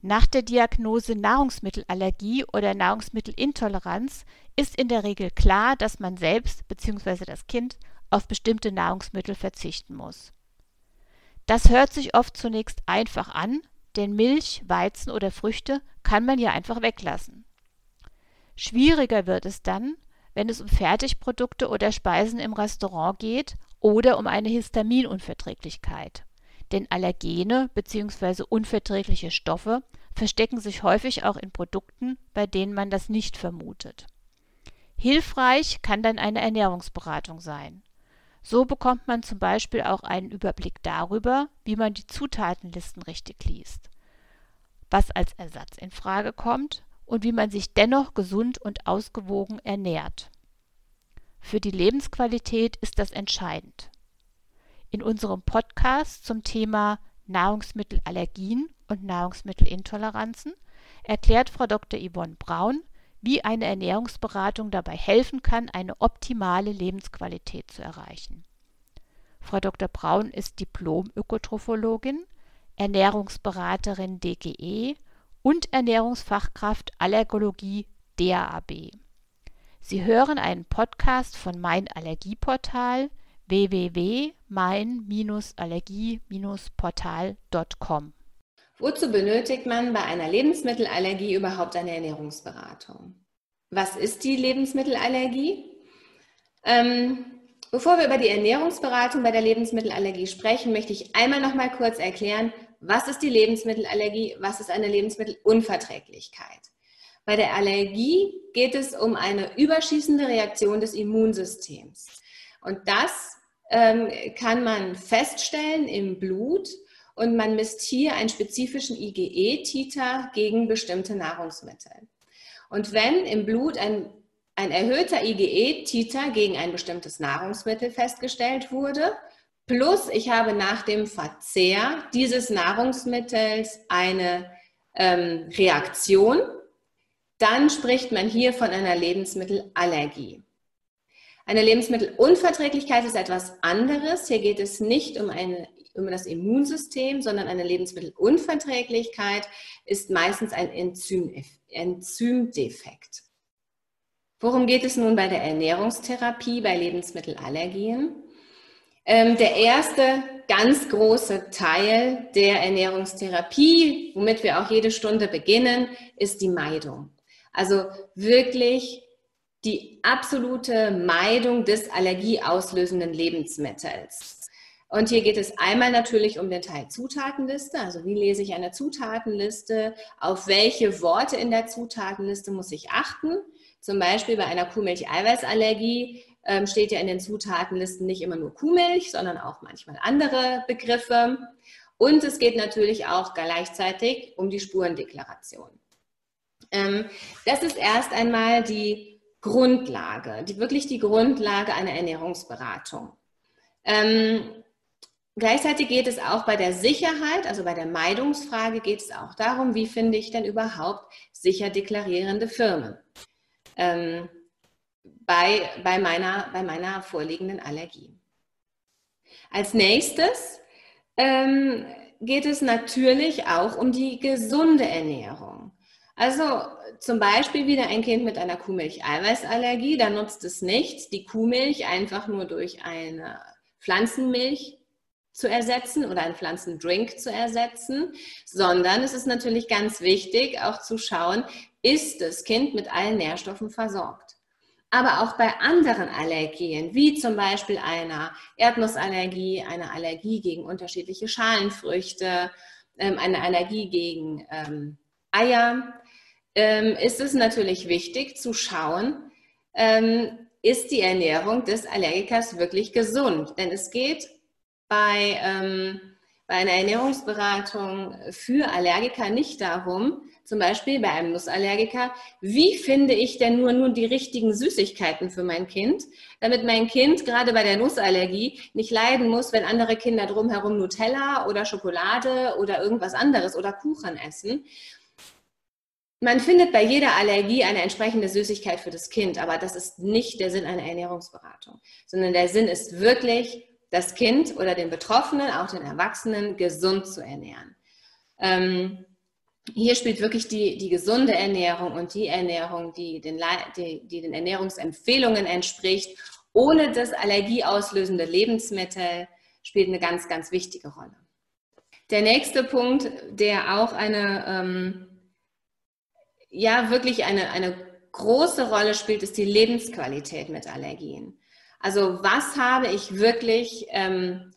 Nach der Diagnose Nahrungsmittelallergie oder Nahrungsmittelintoleranz ist in der Regel klar, dass man selbst bzw. das Kind auf bestimmte Nahrungsmittel verzichten muss. Das hört sich oft zunächst einfach an, denn Milch, Weizen oder Früchte kann man ja einfach weglassen. Schwieriger wird es dann, wenn es um Fertigprodukte oder Speisen im Restaurant geht oder um eine Histaminunverträglichkeit. Denn Allergene bzw. unverträgliche Stoffe verstecken sich häufig auch in Produkten, bei denen man das nicht vermutet. Hilfreich kann dann eine Ernährungsberatung sein. So bekommt man zum Beispiel auch einen Überblick darüber, wie man die Zutatenlisten richtig liest, was als Ersatz in Frage kommt und wie man sich dennoch gesund und ausgewogen ernährt. Für die Lebensqualität ist das entscheidend. In unserem Podcast zum Thema Nahrungsmittelallergien und Nahrungsmittelintoleranzen erklärt Frau Dr. Yvonne Braun, wie eine Ernährungsberatung dabei helfen kann, eine optimale Lebensqualität zu erreichen. Frau Dr. Braun ist Diplom-Ökotrophologin, Ernährungsberaterin DGE und Ernährungsfachkraft Allergologie DAAB. Sie hören einen Podcast von Mein Allergieportal www.mein-allergie-portal.com. Wozu benötigt man bei einer Lebensmittelallergie überhaupt eine Ernährungsberatung? Was ist die Lebensmittelallergie? Ähm, bevor wir über die Ernährungsberatung bei der Lebensmittelallergie sprechen, möchte ich einmal noch mal kurz erklären, was ist die Lebensmittelallergie, was ist eine Lebensmittelunverträglichkeit. Bei der Allergie geht es um eine überschießende Reaktion des Immunsystems. Und das kann man feststellen im Blut und man misst hier einen spezifischen IgE-Titer gegen bestimmte Nahrungsmittel. Und wenn im Blut ein, ein erhöhter IgE-Titer gegen ein bestimmtes Nahrungsmittel festgestellt wurde, plus ich habe nach dem Verzehr dieses Nahrungsmittels eine ähm, Reaktion, dann spricht man hier von einer Lebensmittelallergie. Eine Lebensmittelunverträglichkeit ist etwas anderes. Hier geht es nicht um eine um das Immunsystem, sondern eine Lebensmittelunverträglichkeit ist meistens ein Enzym, Enzymdefekt. Worum geht es nun bei der Ernährungstherapie bei Lebensmittelallergien? Ähm, der erste ganz große Teil der Ernährungstherapie, womit wir auch jede Stunde beginnen, ist die Meidung. Also wirklich die absolute Meidung des allergieauslösenden Lebensmittels. Und hier geht es einmal natürlich um den Teil Zutatenliste. Also wie lese ich eine Zutatenliste? Auf welche Worte in der Zutatenliste muss ich achten? Zum Beispiel bei einer Kuhmilch-Eiweißallergie ähm, steht ja in den Zutatenlisten nicht immer nur Kuhmilch, sondern auch manchmal andere Begriffe. Und es geht natürlich auch gleichzeitig um die Spurendeklaration. Ähm, das ist erst einmal die Grundlage, die, wirklich die Grundlage einer Ernährungsberatung. Ähm, Gleichzeitig geht es auch bei der Sicherheit, also bei der Meidungsfrage geht es auch darum, wie finde ich denn überhaupt sicher deklarierende Firmen ähm, bei, bei, meiner, bei meiner vorliegenden Allergie. Als nächstes ähm, geht es natürlich auch um die gesunde Ernährung. Also zum Beispiel wieder ein Kind mit einer Kuhmilch-Eiweißallergie, da nutzt es nichts, die Kuhmilch einfach nur durch eine Pflanzenmilch zu ersetzen oder einen Pflanzendrink zu ersetzen, sondern es ist natürlich ganz wichtig, auch zu schauen, ist das Kind mit allen Nährstoffen versorgt. Aber auch bei anderen Allergien, wie zum Beispiel einer Erdnussallergie, einer Allergie gegen unterschiedliche Schalenfrüchte, ähm, eine Allergie gegen ähm, Eier, ähm, ist es natürlich wichtig zu schauen, ist die Ernährung des Allergikers wirklich gesund? Denn es geht bei, ähm, bei einer Ernährungsberatung für Allergiker nicht darum, zum Beispiel bei einem Nussallergiker, wie finde ich denn nur nun die richtigen Süßigkeiten für mein Kind, damit mein Kind gerade bei der Nussallergie nicht leiden muss, wenn andere Kinder drumherum Nutella oder Schokolade oder irgendwas anderes oder Kuchen essen. Man findet bei jeder Allergie eine entsprechende Süßigkeit für das Kind, aber das ist nicht der Sinn einer Ernährungsberatung, sondern der Sinn ist wirklich, das Kind oder den Betroffenen, auch den Erwachsenen, gesund zu ernähren. Ähm, hier spielt wirklich die, die gesunde Ernährung und die Ernährung, die den, die, die den Ernährungsempfehlungen entspricht, ohne das allergieauslösende Lebensmittel, spielt eine ganz, ganz wichtige Rolle. Der nächste Punkt, der auch eine, ähm, ja, wirklich eine, eine große Rolle spielt, ist die Lebensqualität mit Allergien. Also was habe ich wirklich ähm,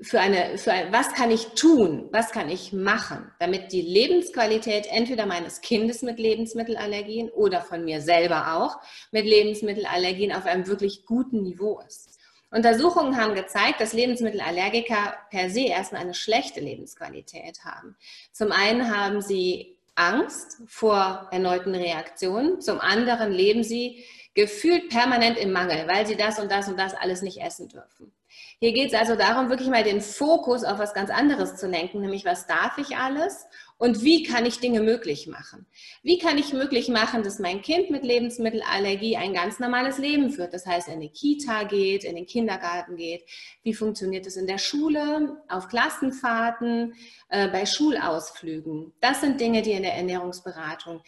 für eine, für ein, was kann ich tun, was kann ich machen, damit die Lebensqualität entweder meines Kindes mit Lebensmittelallergien oder von mir selber auch mit Lebensmittelallergien auf einem wirklich guten Niveau ist. Untersuchungen haben gezeigt, dass Lebensmittelallergiker per se erstmal eine schlechte Lebensqualität haben. Zum einen haben sie Angst vor erneuten Reaktionen, zum anderen leben sie gefühlt permanent im Mangel, weil sie das und das und das alles nicht essen dürfen. Hier geht es also darum, wirklich mal den Fokus auf was ganz anderes zu lenken, nämlich was darf ich alles und wie kann ich Dinge möglich machen? Wie kann ich möglich machen, dass mein Kind mit Lebensmittelallergie ein ganz normales Leben führt? Das heißt, in die Kita geht, in den Kindergarten geht. Wie funktioniert es in der Schule, auf Klassenfahrten, äh, bei Schulausflügen? Das sind Dinge, die in der Ernährungsberatung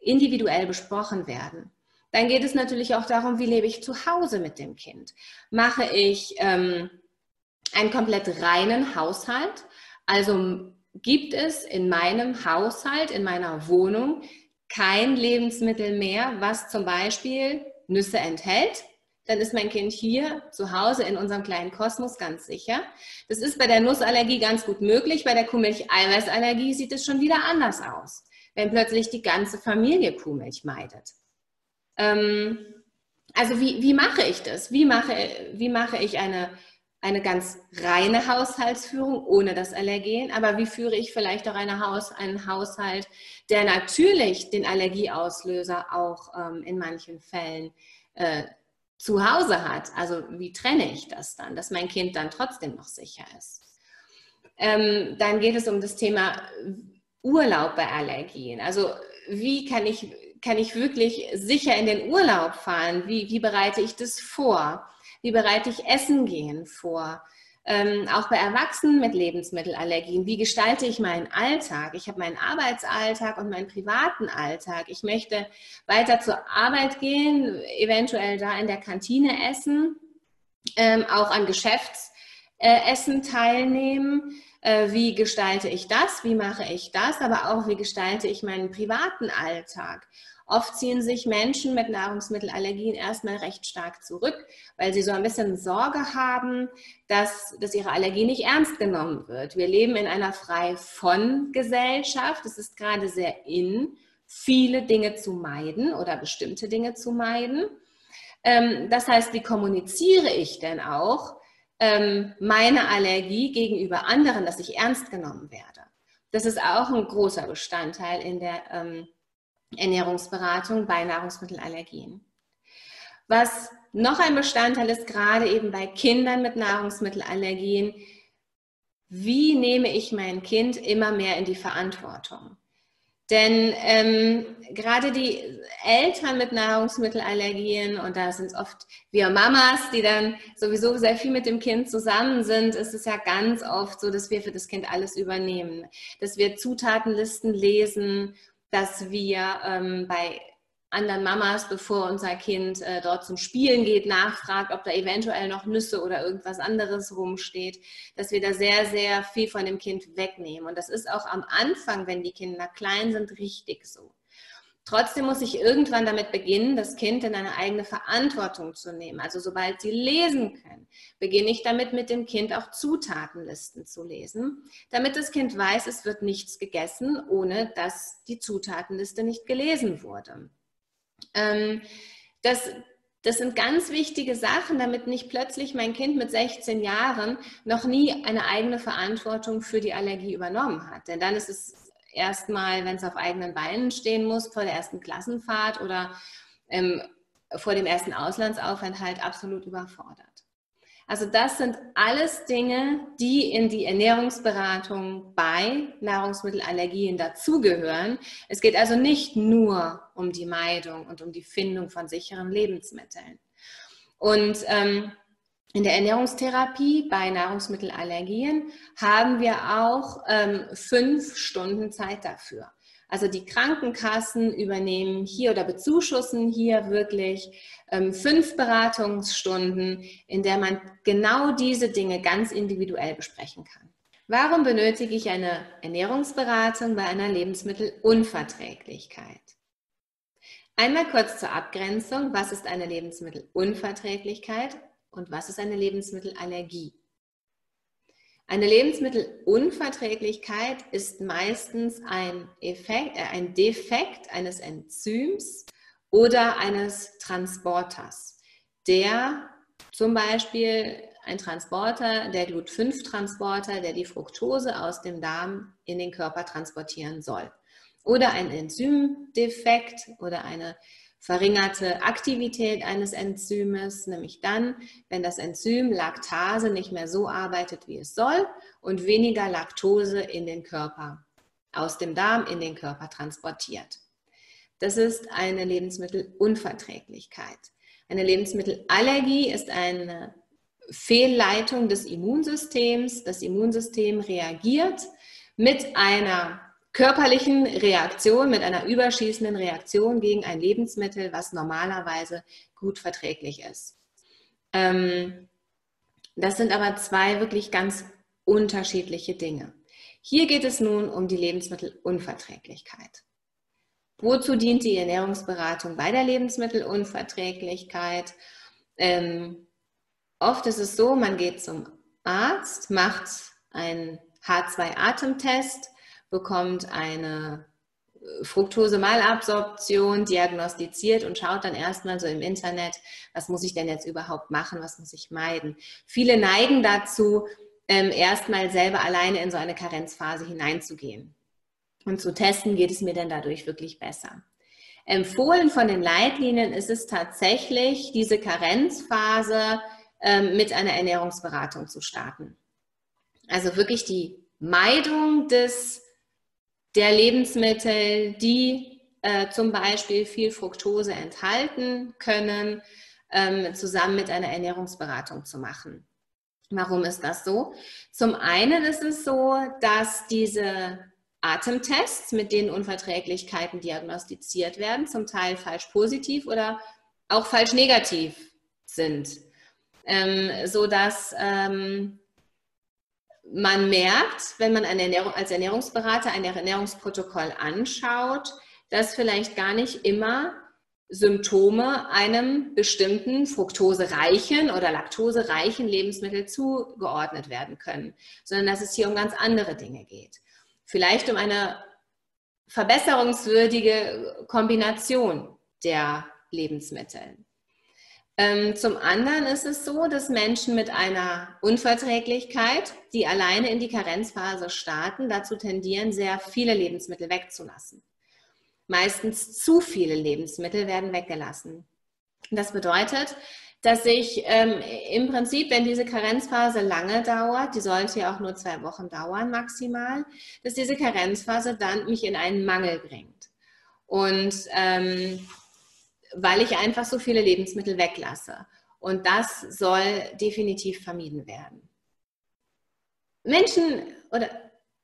individuell besprochen werden. Dann geht es natürlich auch darum, wie lebe ich zu Hause mit dem Kind. Mache ich ähm, einen komplett reinen Haushalt? Also gibt es in meinem Haushalt, in meiner Wohnung kein Lebensmittel mehr, was zum Beispiel Nüsse enthält, dann ist mein Kind hier zu Hause in unserem kleinen Kosmos ganz sicher. Das ist bei der Nussallergie ganz gut möglich. Bei der Kuhmilch-Eiweißallergie sieht es schon wieder anders aus, wenn plötzlich die ganze Familie Kuhmilch meidet. Ähm, also wie, wie mache ich das? Wie mache, wie mache ich eine, eine ganz reine Haushaltsführung ohne das Allergen? Aber wie führe ich vielleicht auch eine Haus, einen Haushalt, der natürlich den Allergieauslöser auch ähm, in manchen Fällen äh, zu Hause hat? Also wie trenne ich das dann, dass mein Kind dann trotzdem noch sicher ist? Ähm, dann geht es um das Thema Urlaub bei Allergien. Also wie kann ich kann ich wirklich sicher in den Urlaub fahren? Wie, wie bereite ich das vor? Wie bereite ich Essen gehen vor? Ähm, auch bei Erwachsenen mit Lebensmittelallergien. Wie gestalte ich meinen Alltag? Ich habe meinen Arbeitsalltag und meinen privaten Alltag. Ich möchte weiter zur Arbeit gehen, eventuell da in der Kantine essen, ähm, auch an Geschäftsessen teilnehmen. Äh, wie gestalte ich das? Wie mache ich das? Aber auch, wie gestalte ich meinen privaten Alltag? Oft ziehen sich Menschen mit Nahrungsmittelallergien erstmal recht stark zurück, weil sie so ein bisschen Sorge haben, dass, dass ihre Allergie nicht ernst genommen wird. Wir leben in einer frei von Gesellschaft. Es ist gerade sehr in, viele Dinge zu meiden oder bestimmte Dinge zu meiden. Ähm, das heißt, wie kommuniziere ich denn auch ähm, meine Allergie gegenüber anderen, dass ich ernst genommen werde? Das ist auch ein großer Bestandteil in der ähm, Ernährungsberatung bei Nahrungsmittelallergien. Was noch ein Bestandteil ist, gerade eben bei Kindern mit Nahrungsmittelallergien, wie nehme ich mein Kind immer mehr in die Verantwortung? Denn ähm, gerade die Eltern mit Nahrungsmittelallergien, und da sind es oft wir Mamas, die dann sowieso sehr viel mit dem Kind zusammen sind, ist es ja ganz oft so, dass wir für das Kind alles übernehmen. Dass wir Zutatenlisten lesen dass wir ähm, bei anderen Mamas, bevor unser Kind äh, dort zum Spielen geht, nachfragt, ob da eventuell noch Nüsse oder irgendwas anderes rumsteht, dass wir da sehr, sehr viel von dem Kind wegnehmen. Und das ist auch am Anfang, wenn die Kinder klein sind, richtig so. Trotzdem muss ich irgendwann damit beginnen, das Kind in eine eigene Verantwortung zu nehmen. Also sobald sie lesen können, beginne ich damit mit dem Kind auch Zutatenlisten zu lesen, damit das Kind weiß, es wird nichts gegessen, ohne dass die Zutatenliste nicht gelesen wurde. Ähm, das, das sind ganz wichtige Sachen, damit nicht plötzlich mein Kind mit 16 Jahren noch nie eine eigene Verantwortung für die Allergie übernommen hat. Denn dann ist es erstmal, wenn es auf eigenen Beinen stehen muss, vor der ersten Klassenfahrt oder ähm, vor dem ersten Auslandsaufenthalt absolut überfordert. Also das sind alles Dinge, die in die Ernährungsberatung bei Nahrungsmittelallergien dazugehören. Es geht also nicht nur um die Meidung und um die Findung von sicheren Lebensmitteln. Und ähm, in der Ernährungstherapie bei Nahrungsmittelallergien haben wir auch ähm, fünf Stunden Zeit dafür. Also die Krankenkassen übernehmen hier oder bezuschussen hier wirklich ähm, fünf Beratungsstunden, in der man genau diese Dinge ganz individuell besprechen kann. Warum benötige ich eine Ernährungsberatung bei einer Lebensmittelunverträglichkeit? Einmal kurz zur Abgrenzung, was ist eine Lebensmittelunverträglichkeit und was ist eine Lebensmittelallergie? Eine Lebensmittelunverträglichkeit ist meistens ein, Effekt, äh, ein Defekt eines Enzyms oder eines Transporters, der zum Beispiel ein Transporter, der Glut-5-Transporter, der die Fructose aus dem Darm in den Körper transportieren soll. Oder ein Enzymdefekt oder eine verringerte Aktivität eines Enzymes, nämlich dann, wenn das Enzym Laktase nicht mehr so arbeitet, wie es soll und weniger Laktose in den Körper, aus dem Darm in den Körper transportiert. Das ist eine Lebensmittelunverträglichkeit. Eine Lebensmittelallergie ist eine Fehlleitung des Immunsystems. Das Immunsystem reagiert mit einer körperlichen Reaktion, mit einer überschießenden Reaktion gegen ein Lebensmittel, was normalerweise gut verträglich ist. Ähm, das sind aber zwei wirklich ganz unterschiedliche Dinge. Hier geht es nun um die Lebensmittelunverträglichkeit. Wozu dient die Ernährungsberatung bei der Lebensmittelunverträglichkeit? Ähm, oft ist es so, man geht zum Arzt, macht einen H2-Atemtest, bekommt eine äh, Fructose-Malabsorption diagnostiziert und schaut dann erstmal so im Internet, was muss ich denn jetzt überhaupt machen, was muss ich meiden. Viele neigen dazu, ähm, erstmal selber alleine in so eine Karenzphase hineinzugehen. Und zu testen, geht es mir denn dadurch wirklich besser. Empfohlen von den Leitlinien ist es tatsächlich, diese Karenzphase ähm, mit einer Ernährungsberatung zu starten. Also wirklich die Meidung des der Lebensmittel, die äh, zum Beispiel viel Fructose enthalten können, ähm, zusammen mit einer Ernährungsberatung zu machen. Warum ist das so? Zum einen ist es so, dass diese Atemtests, mit denen Unverträglichkeiten diagnostiziert werden, zum Teil falsch positiv oder auch falsch negativ sind, ähm, so ähm, man merkt, wenn man Ernährung, als Ernährungsberater ein Ernährungsprotokoll anschaut, dass vielleicht gar nicht immer Symptome einem bestimmten fruktosereichen oder laktosereichen Lebensmittel zugeordnet werden können, sondern dass es hier um ganz andere Dinge geht. Vielleicht um eine verbesserungswürdige Kombination der Lebensmittel. Ähm, zum anderen ist es so, dass Menschen mit einer Unverträglichkeit, die alleine in die Karenzphase starten, dazu tendieren, sehr viele Lebensmittel wegzulassen. Meistens zu viele Lebensmittel werden weggelassen. Das bedeutet, dass ich ähm, im Prinzip, wenn diese Karenzphase lange dauert, die sollte ja auch nur zwei Wochen dauern maximal, dass diese Karenzphase dann mich in einen Mangel bringt. Und ähm, weil ich einfach so viele Lebensmittel weglasse. Und das soll definitiv vermieden werden. Menschen oder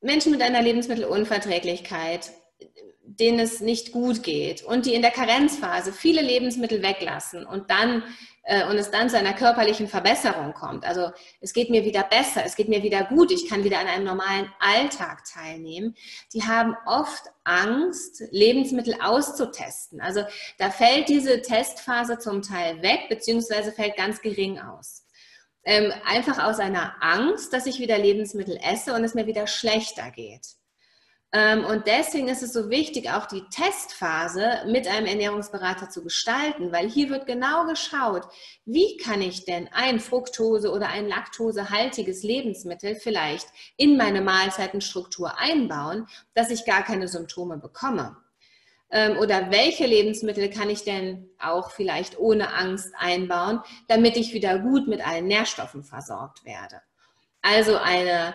Menschen mit einer Lebensmittelunverträglichkeit, denen es nicht gut geht und die in der Karenzphase viele Lebensmittel weglassen und dann und es dann zu einer körperlichen Verbesserung kommt. Also es geht mir wieder besser, es geht mir wieder gut, ich kann wieder an einem normalen Alltag teilnehmen. Die haben oft Angst, Lebensmittel auszutesten. Also da fällt diese Testphase zum Teil weg, beziehungsweise fällt ganz gering aus. Ähm, einfach aus einer Angst, dass ich wieder Lebensmittel esse und es mir wieder schlechter geht. Ähm, und deswegen ist es so wichtig, auch die Testphase mit einem Ernährungsberater zu gestalten, weil hier wird genau geschaut, wie kann ich denn ein Fructose oder ein laktosehaltiges Lebensmittel vielleicht in meine Mahlzeitenstruktur einbauen, dass ich gar keine Symptome bekomme. Ähm, oder welche Lebensmittel kann ich denn auch vielleicht ohne Angst einbauen, damit ich wieder gut mit allen Nährstoffen versorgt werde. Also eine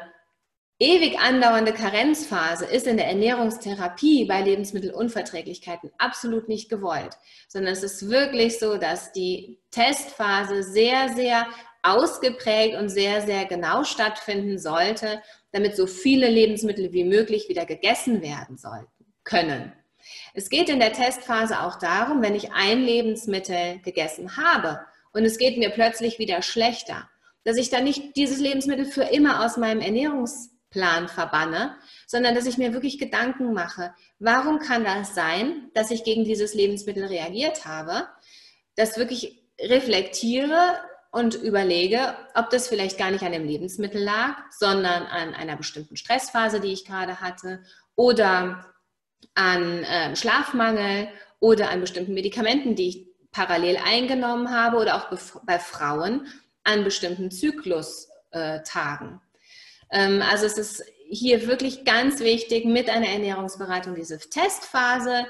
ewig andauernde Karenzphase ist in der Ernährungstherapie bei Lebensmittelunverträglichkeiten absolut nicht gewollt, sondern es ist wirklich so, dass die Testphase sehr, sehr ausgeprägt und sehr, sehr genau stattfinden sollte, damit so viele Lebensmittel wie möglich wieder gegessen werden sollten, können. Es geht in der Testphase auch darum, wenn ich ein Lebensmittel gegessen habe und es geht mir plötzlich wieder schlechter, dass ich dann nicht dieses Lebensmittel für immer aus meinem Ernährungsplan verbanne, sondern dass ich mir wirklich Gedanken mache, warum kann das sein, dass ich gegen dieses Lebensmittel reagiert habe, das wirklich reflektiere, und überlege, ob das vielleicht gar nicht an dem Lebensmittel lag, sondern an einer bestimmten Stressphase, die ich gerade hatte, oder an äh, Schlafmangel oder an bestimmten Medikamenten, die ich parallel eingenommen habe, oder auch bei Frauen an bestimmten Zyklustagen. Ähm, also es ist hier wirklich ganz wichtig, mit einer Ernährungsberatung diese Testphase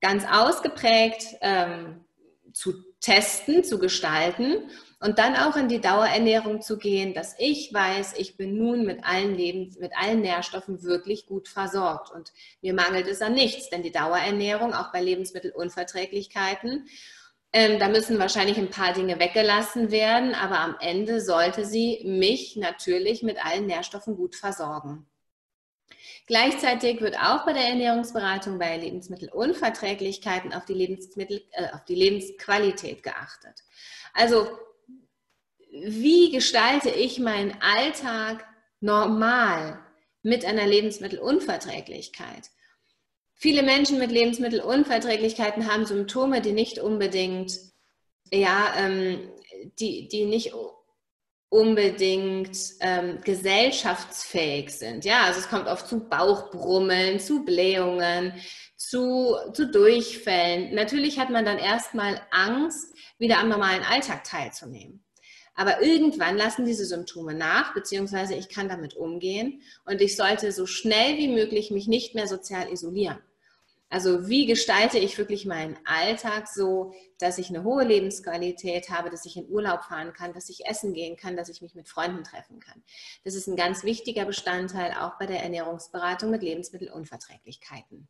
ganz ausgeprägt ähm, zu testen, zu gestalten und dann auch in die Dauerernährung zu gehen, dass ich weiß, ich bin nun mit allen Lebens, mit allen Nährstoffen wirklich gut versorgt. Und mir mangelt es an nichts, denn die Dauerernährung auch bei Lebensmittelunverträglichkeiten ähm, da müssen wahrscheinlich ein paar Dinge weggelassen werden, aber am Ende sollte sie mich natürlich mit allen Nährstoffen gut versorgen. Gleichzeitig wird auch bei der Ernährungsberatung bei Lebensmittelunverträglichkeiten auf die, Lebensmittel, äh, auf die Lebensqualität geachtet. Also wie gestalte ich meinen Alltag normal mit einer Lebensmittelunverträglichkeit? Viele Menschen mit Lebensmittelunverträglichkeiten haben Symptome, die nicht unbedingt, ja, ähm, die, die nicht unbedingt ähm, gesellschaftsfähig sind. Ja, also es kommt oft zu Bauchbrummeln, zu Blähungen, zu, zu Durchfällen. Natürlich hat man dann erstmal Angst, wieder am normalen Alltag teilzunehmen. Aber irgendwann lassen diese Symptome nach, beziehungsweise ich kann damit umgehen und ich sollte so schnell wie möglich mich nicht mehr sozial isolieren. Also wie gestalte ich wirklich meinen Alltag so, dass ich eine hohe Lebensqualität habe, dass ich in Urlaub fahren kann, dass ich essen gehen kann, dass ich mich mit Freunden treffen kann. Das ist ein ganz wichtiger Bestandteil auch bei der Ernährungsberatung mit Lebensmittelunverträglichkeiten.